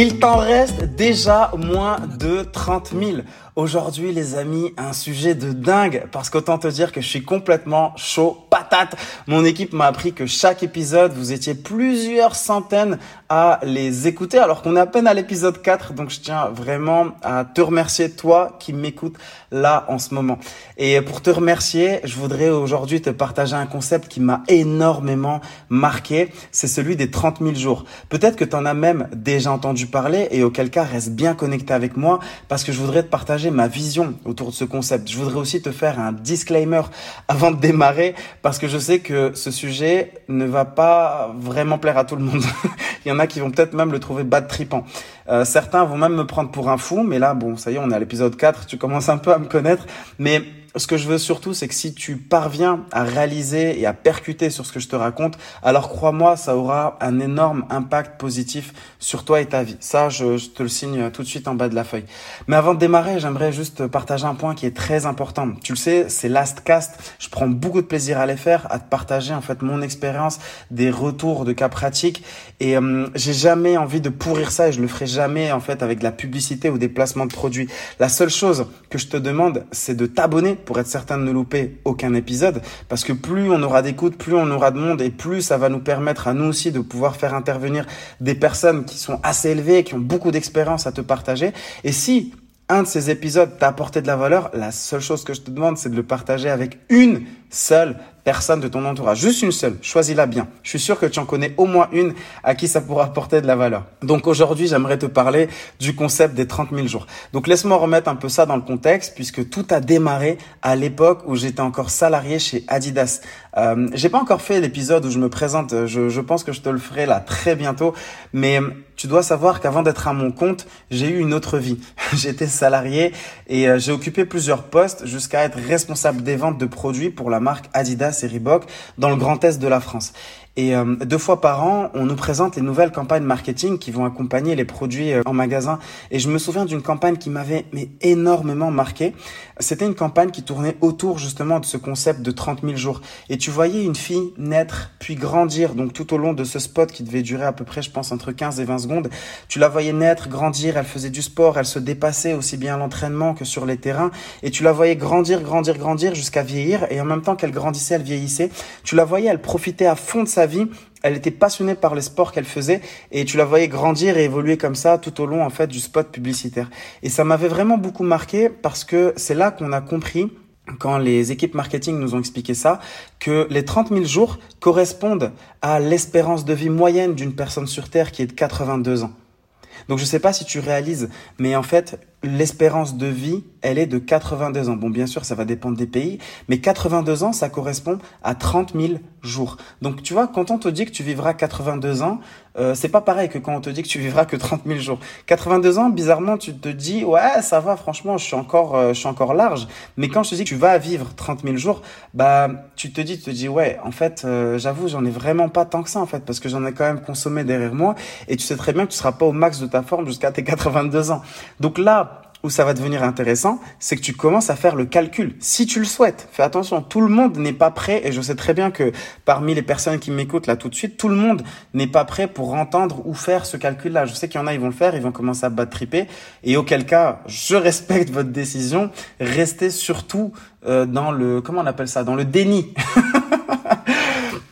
Il t'en reste déjà moins de 30 000. Aujourd'hui, les amis, un sujet de dingue parce qu'autant te dire que je suis complètement chaud patate. Mon équipe m'a appris que chaque épisode, vous étiez plusieurs centaines à les écouter alors qu'on est à peine à l'épisode 4. Donc, je tiens vraiment à te remercier, toi qui m'écoutes là en ce moment. Et pour te remercier, je voudrais aujourd'hui te partager un concept qui m'a énormément marqué. C'est celui des 30 000 jours. Peut-être que tu en as même déjà entendu parler et auquel cas, reste bien connecté avec moi parce que je voudrais te partager ma vision autour de ce concept. Je voudrais aussi te faire un disclaimer avant de démarrer parce que je sais que ce sujet ne va pas vraiment plaire à tout le monde. Il y en a qui vont peut-être même le trouver bad tripant. Euh, certains vont même me prendre pour un fou, mais là, bon, ça y est, on est à l'épisode 4, tu commences un peu à me connaître. Mais ce que je veux surtout, c'est que si tu parviens à réaliser et à percuter sur ce que je te raconte, alors crois-moi, ça aura un énorme impact positif sur toi et ta vie. Ça, je, te le signe tout de suite en bas de la feuille. Mais avant de démarrer, j'aimerais juste partager un point qui est très important. Tu le sais, c'est Last Cast. Je prends beaucoup de plaisir à les faire, à te partager en fait mon expérience, des retours de cas pratiques. Et euh, j'ai jamais envie de pourrir ça et je le ferai jamais en fait avec de la publicité ou des placements de produits. La seule chose que je te demande, c'est de t'abonner pour être certain de ne louper aucun épisode. Parce que plus on aura d'écoute, plus on aura de monde et plus ça va nous permettre à nous aussi de pouvoir faire intervenir des personnes qui sont assez élevées, qui ont beaucoup d'expérience à te partager. Et si un de ces épisodes t'a apporté de la valeur, la seule chose que je te demande, c'est de le partager avec une seule personne de ton entourage. Juste une seule. Choisis-la bien. Je suis sûr que tu en connais au moins une à qui ça pourra apporter de la valeur. Donc aujourd'hui, j'aimerais te parler du concept des 30 000 jours. Donc laisse-moi remettre un peu ça dans le contexte puisque tout a démarré à l'époque où j'étais encore salarié chez Adidas. Euh, j'ai pas encore fait l'épisode où je me présente. Je, je pense que je te le ferai là très bientôt. Mais tu dois savoir qu'avant d'être à mon compte, j'ai eu une autre vie. J'étais salarié et euh, j'ai occupé plusieurs postes jusqu'à être responsable des ventes de produits pour la marque Adidas et Reebok dans le Grand Est de la France. Et euh, deux fois par an, on nous présente les nouvelles campagnes marketing qui vont accompagner les produits euh, en magasin. Et je me souviens d'une campagne qui m'avait énormément marqué. C'était une campagne qui tournait autour justement de ce concept de 30 000 jours. Et tu voyais une fille naître puis grandir, donc tout au long de ce spot qui devait durer à peu près, je pense, entre 15 et 20 secondes. Tu la voyais naître, grandir, elle faisait du sport, elle se dépassait aussi bien à l'entraînement que sur les terrains. Et tu la voyais grandir, grandir, grandir jusqu'à vieillir. Et en même temps qu'elle grandissait, elle vieillissait. Tu la voyais, elle profitait à fond de sa Elle était passionnée par les sports qu'elle faisait et tu la voyais grandir et évoluer comme ça tout au long en fait du spot publicitaire. Et ça m'avait vraiment beaucoup marqué parce que c'est là qu'on a compris quand les équipes marketing nous ont expliqué ça, que les 30 000 jours correspondent à l'espérance de vie moyenne d'une personne sur Terre qui est de 82 ans. Donc je sais pas si tu réalises, mais en fait, l'espérance de vie, elle est de 82 ans. Bon, bien sûr, ça va dépendre des pays, mais 82 ans, ça correspond à 30 000 jours. Donc, tu vois, quand on te dit que tu vivras 82 ans, euh, c'est pas pareil que quand on te dit que tu vivras que 30 000 jours. 82 ans, bizarrement, tu te dis, ouais, ça va, franchement, je suis encore, euh, je suis encore large. Mais quand je te dis que tu vas vivre 30 000 jours, bah, tu te dis, tu te dis, ouais, en fait, euh, j'avoue, j'en ai vraiment pas tant que ça, en fait, parce que j'en ai quand même consommé derrière moi, et tu sais très bien que tu seras pas au max de ta forme jusqu'à tes 82 ans. Donc là, où ça va devenir intéressant, c'est que tu commences à faire le calcul. Si tu le souhaites, fais attention, tout le monde n'est pas prêt, et je sais très bien que parmi les personnes qui m'écoutent là tout de suite, tout le monde n'est pas prêt pour entendre ou faire ce calcul-là. Je sais qu'il y en a, ils vont le faire, ils vont commencer à battre triper, et auquel cas, je respecte votre décision. Restez surtout euh, dans le, comment on appelle ça, dans le déni.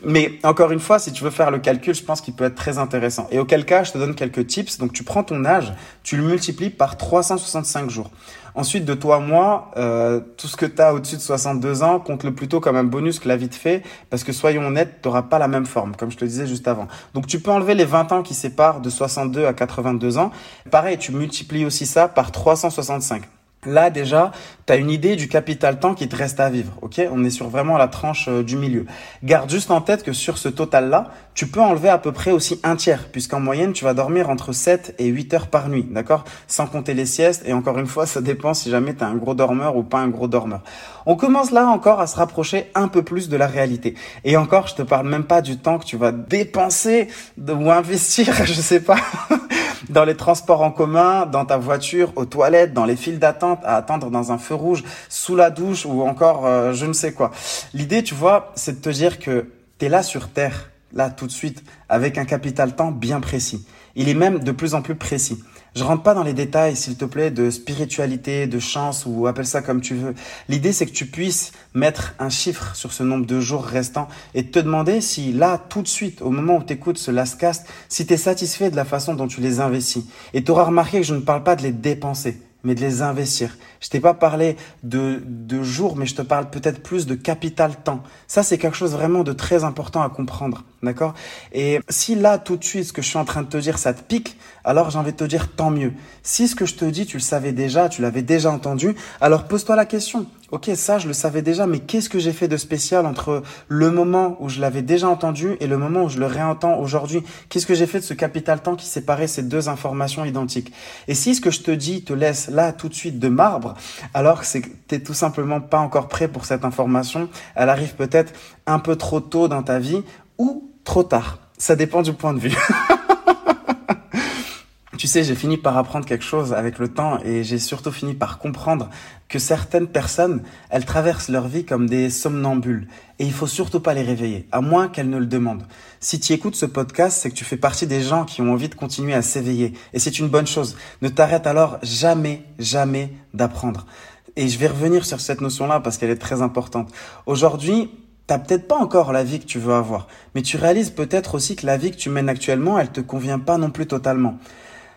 Mais encore une fois, si tu veux faire le calcul, je pense qu'il peut être très intéressant. Et auquel cas, je te donne quelques tips. Donc, tu prends ton âge, tu le multiplies par 365 jours. Ensuite, de toi à moi, euh, tout ce que tu as au-dessus de 62 ans, compte-le plutôt comme un bonus que la vie te fait, parce que soyons honnêtes, tu n'auras pas la même forme, comme je te disais juste avant. Donc, tu peux enlever les 20 ans qui séparent de 62 à 82 ans. Pareil, tu multiplies aussi ça par 365. Là, déjà, tu as une idée du capital temps qui te reste à vivre. Ok? On est sur vraiment la tranche euh, du milieu. Garde juste en tête que sur ce total-là, tu peux enlever à peu près aussi un tiers, puisqu'en moyenne, tu vas dormir entre 7 et 8 heures par nuit. D'accord? Sans compter les siestes. Et encore une fois, ça dépend si jamais tu un gros dormeur ou pas un gros dormeur. On commence là encore à se rapprocher un peu plus de la réalité. Et encore, je te parle même pas du temps que tu vas dépenser ou investir, je sais pas dans les transports en commun, dans ta voiture, aux toilettes, dans les files d'attente, à attendre dans un feu rouge, sous la douche ou encore euh, je ne sais quoi. L'idée, tu vois, c'est de te dire que tu es là sur Terre, là tout de suite, avec un capital temps bien précis. Il est même de plus en plus précis. Je rentre pas dans les détails, s'il te plaît, de spiritualité, de chance ou appelle ça comme tu veux. L'idée, c'est que tu puisses mettre un chiffre sur ce nombre de jours restants et te demander si là, tout de suite, au moment où tu écoutes ce last cast, si tu es satisfait de la façon dont tu les investis. Et tu auras remarqué que je ne parle pas de les dépenser mais de les investir. Je t'ai pas parlé de, de jours, mais je te parle peut-être plus de capital temps. Ça, c'est quelque chose vraiment de très important à comprendre. D'accord? Et si là, tout de suite, ce que je suis en train de te dire, ça te pique, alors j'ai envie de te dire tant mieux. Si ce que je te dis, tu le savais déjà, tu l'avais déjà entendu, alors pose-toi la question. Ok, ça, je le savais déjà, mais qu'est-ce que j'ai fait de spécial entre le moment où je l'avais déjà entendu et le moment où je le réentends aujourd'hui? Qu'est-ce que j'ai fait de ce capital temps qui séparait ces deux informations identiques? Et si ce que je te dis te laisse là tout de suite de marbre, alors c'est que t'es tout simplement pas encore prêt pour cette information. Elle arrive peut-être un peu trop tôt dans ta vie ou trop tard. Ça dépend du point de vue. Tu sais, j'ai fini par apprendre quelque chose avec le temps et j'ai surtout fini par comprendre que certaines personnes, elles traversent leur vie comme des somnambules et il faut surtout pas les réveiller, à moins qu'elles ne le demandent. Si tu écoutes ce podcast, c'est que tu fais partie des gens qui ont envie de continuer à s'éveiller et c'est une bonne chose. Ne t'arrête alors jamais, jamais d'apprendre. Et je vais revenir sur cette notion-là parce qu'elle est très importante. Aujourd'hui, T'as peut-être pas encore la vie que tu veux avoir, mais tu réalises peut-être aussi que la vie que tu mènes actuellement, elle te convient pas non plus totalement.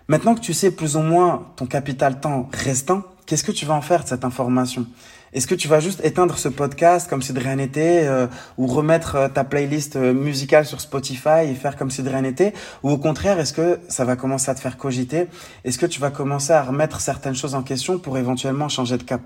Maintenant que tu sais plus ou moins ton capital temps restant, qu'est-ce que tu vas en faire de cette information? Est-ce que tu vas juste éteindre ce podcast comme si de rien n'était euh, ou remettre euh, ta playlist euh, musicale sur Spotify et faire comme si de rien n'était? Ou au contraire, est-ce que ça va commencer à te faire cogiter? Est-ce que tu vas commencer à remettre certaines choses en question pour éventuellement changer de cap?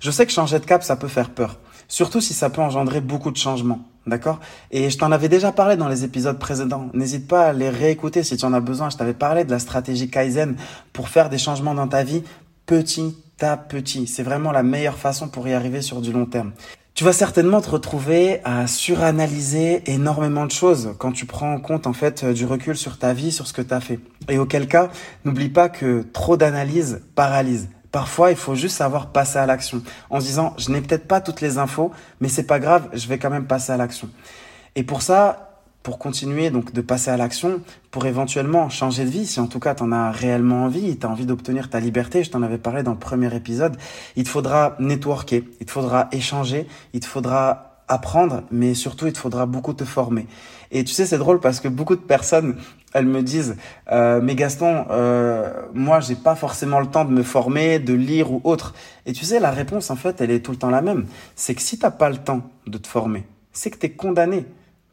Je sais que changer de cap, ça peut faire peur. Surtout si ça peut engendrer beaucoup de changements. D'accord? Et je t'en avais déjà parlé dans les épisodes précédents. N'hésite pas à les réécouter si tu en as besoin. Je t'avais parlé de la stratégie Kaizen pour faire des changements dans ta vie petit à petit. C'est vraiment la meilleure façon pour y arriver sur du long terme. Tu vas certainement te retrouver à suranalyser énormément de choses quand tu prends en compte en fait du recul sur ta vie, sur ce que tu as fait. Et auquel cas, n'oublie pas que trop d'analyse paralyse. Parfois, il faut juste savoir passer à l'action en se disant, je n'ai peut-être pas toutes les infos, mais c'est pas grave, je vais quand même passer à l'action. Et pour ça, pour continuer donc de passer à l'action, pour éventuellement changer de vie, si en tout cas tu en as réellement envie, tu as envie d'obtenir ta liberté, je t'en avais parlé dans le premier épisode, il te faudra networker, il te faudra échanger, il te faudra apprendre, mais surtout il te faudra beaucoup te former. Et tu sais, c'est drôle parce que beaucoup de personnes, elles me disent, euh, mais Gaston, euh, moi j'ai pas forcément le temps de me former, de lire ou autre. Et tu sais, la réponse en fait, elle est tout le temps la même. C'est que si t'as pas le temps de te former, c'est que tu es condamné.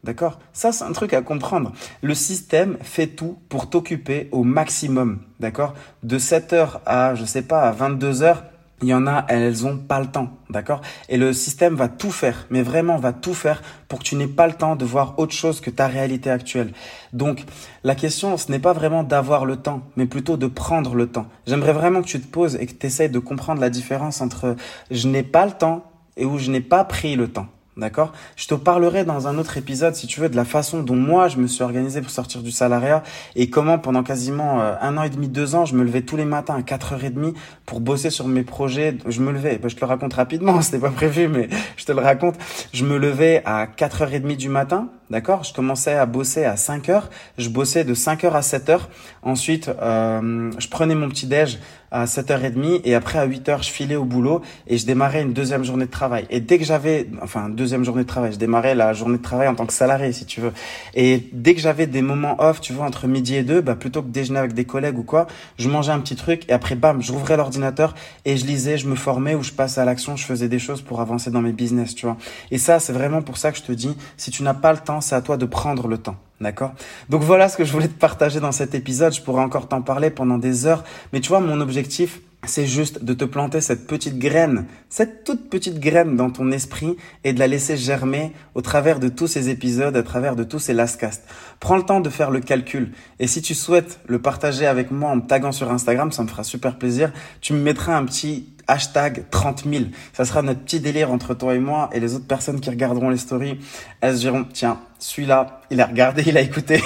D'accord? Ça, c'est un truc à comprendre. Le système fait tout pour t'occuper au maximum. D'accord? De 7h à, je sais pas, à 22h, il y en a, elles ont pas le temps, d'accord? Et le système va tout faire, mais vraiment va tout faire pour que tu n'aies pas le temps de voir autre chose que ta réalité actuelle. Donc, la question, ce n'est pas vraiment d'avoir le temps, mais plutôt de prendre le temps. J'aimerais vraiment que tu te poses et que tu essayes de comprendre la différence entre je n'ai pas le temps et où je n'ai pas pris le temps. D'accord? Je te parlerai dans un autre épisode, si tu veux, de la façon dont moi, je me suis organisé pour sortir du salariat et comment, pendant quasiment euh, un an et demi, deux ans, je me levais tous les matins à 4h30 pour bosser sur mes projets. Je me levais, bah, je te le raconte rapidement, c'était pas prévu, mais je te le raconte. Je me levais à 4h30 du matin, d'accord Je commençais à bosser à 5h. Je bossais de 5h à 7h. Ensuite, euh, je prenais mon petit-déj à 7h30 et après à 8h je filais au boulot et je démarrais une deuxième journée de travail. Et dès que j'avais, enfin deuxième journée de travail, je démarrais la journée de travail en tant que salarié si tu veux. Et dès que j'avais des moments off, tu vois, entre midi et deux, bah plutôt que déjeuner avec des collègues ou quoi, je mangeais un petit truc et après bam, j'ouvrais l'ordinateur et je lisais, je me formais ou je passais à l'action, je faisais des choses pour avancer dans mes business, tu vois. Et ça, c'est vraiment pour ça que je te dis, si tu n'as pas le temps, c'est à toi de prendre le temps. D'accord? Donc voilà ce que je voulais te partager dans cet épisode. Je pourrais encore t'en parler pendant des heures. Mais tu vois, mon objectif, c'est juste de te planter cette petite graine, cette toute petite graine dans ton esprit et de la laisser germer au travers de tous ces épisodes, à travers de tous ces lastcasts. Prends le temps de faire le calcul. Et si tu souhaites le partager avec moi en me taguant sur Instagram, ça me fera super plaisir. Tu me mettras un petit hashtag 30 000. Ça sera notre petit délire entre toi et moi et les autres personnes qui regarderont les stories. Elles se diront, tiens, celui-là, il a regardé, il a écouté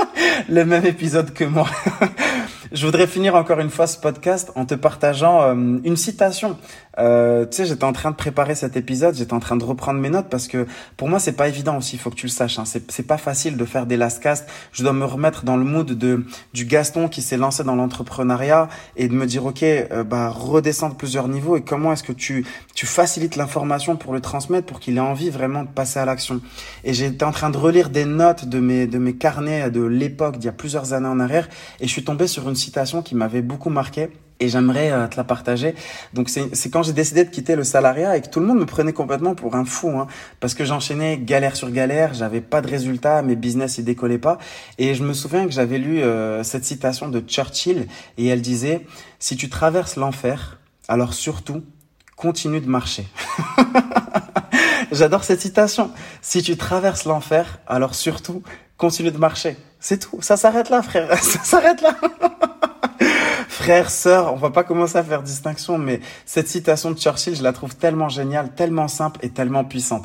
le même épisode que moi. Je voudrais finir encore une fois ce podcast en te partageant euh, une citation. Euh, tu sais, j'étais en train de préparer cet épisode, j'étais en train de reprendre mes notes parce que pour moi c'est pas évident aussi, il faut que tu le saches. Hein. C'est pas facile de faire des last cast. Je dois me remettre dans le mood de du Gaston qui s'est lancé dans l'entrepreneuriat et de me dire ok, euh, bah redescendre plusieurs niveaux et comment est-ce que tu tu facilites l'information pour le transmettre pour qu'il ait envie vraiment de passer à l'action. Et j'étais en train de relire des notes de mes de mes carnets de l'époque d'il y a plusieurs années en arrière et je suis tombé sur une citation qui m'avait beaucoup marqué et j'aimerais euh, te la partager. Donc c'est quand j'ai décidé de quitter le salariat et que tout le monde me prenait complètement pour un fou, hein, parce que j'enchaînais galère sur galère, j'avais pas de résultats, mes business ils décollaient pas. Et je me souviens que j'avais lu euh, cette citation de Churchill et elle disait si tu traverses l'enfer, alors surtout continue de marcher. J'adore cette citation. Si tu traverses l'enfer, alors surtout continue de marcher. C'est tout. Ça s'arrête là, frère. Ça s'arrête là. Frère, sœur, on va pas commencer à faire distinction, mais cette citation de Churchill, je la trouve tellement géniale, tellement simple et tellement puissante.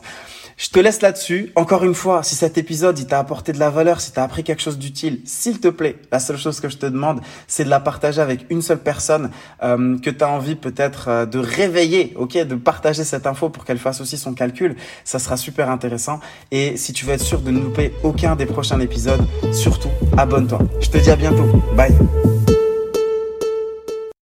Je te laisse là-dessus. Encore une fois, si cet épisode, il t'a apporté de la valeur, si t'as appris quelque chose d'utile, s'il te plaît, la seule chose que je te demande, c'est de la partager avec une seule personne euh, que tu as envie peut-être euh, de réveiller, ok, de partager cette info pour qu'elle fasse aussi son calcul. Ça sera super intéressant. Et si tu veux être sûr de ne louper aucun des prochains épisodes, surtout, abonne-toi. Je te dis à bientôt. Bye.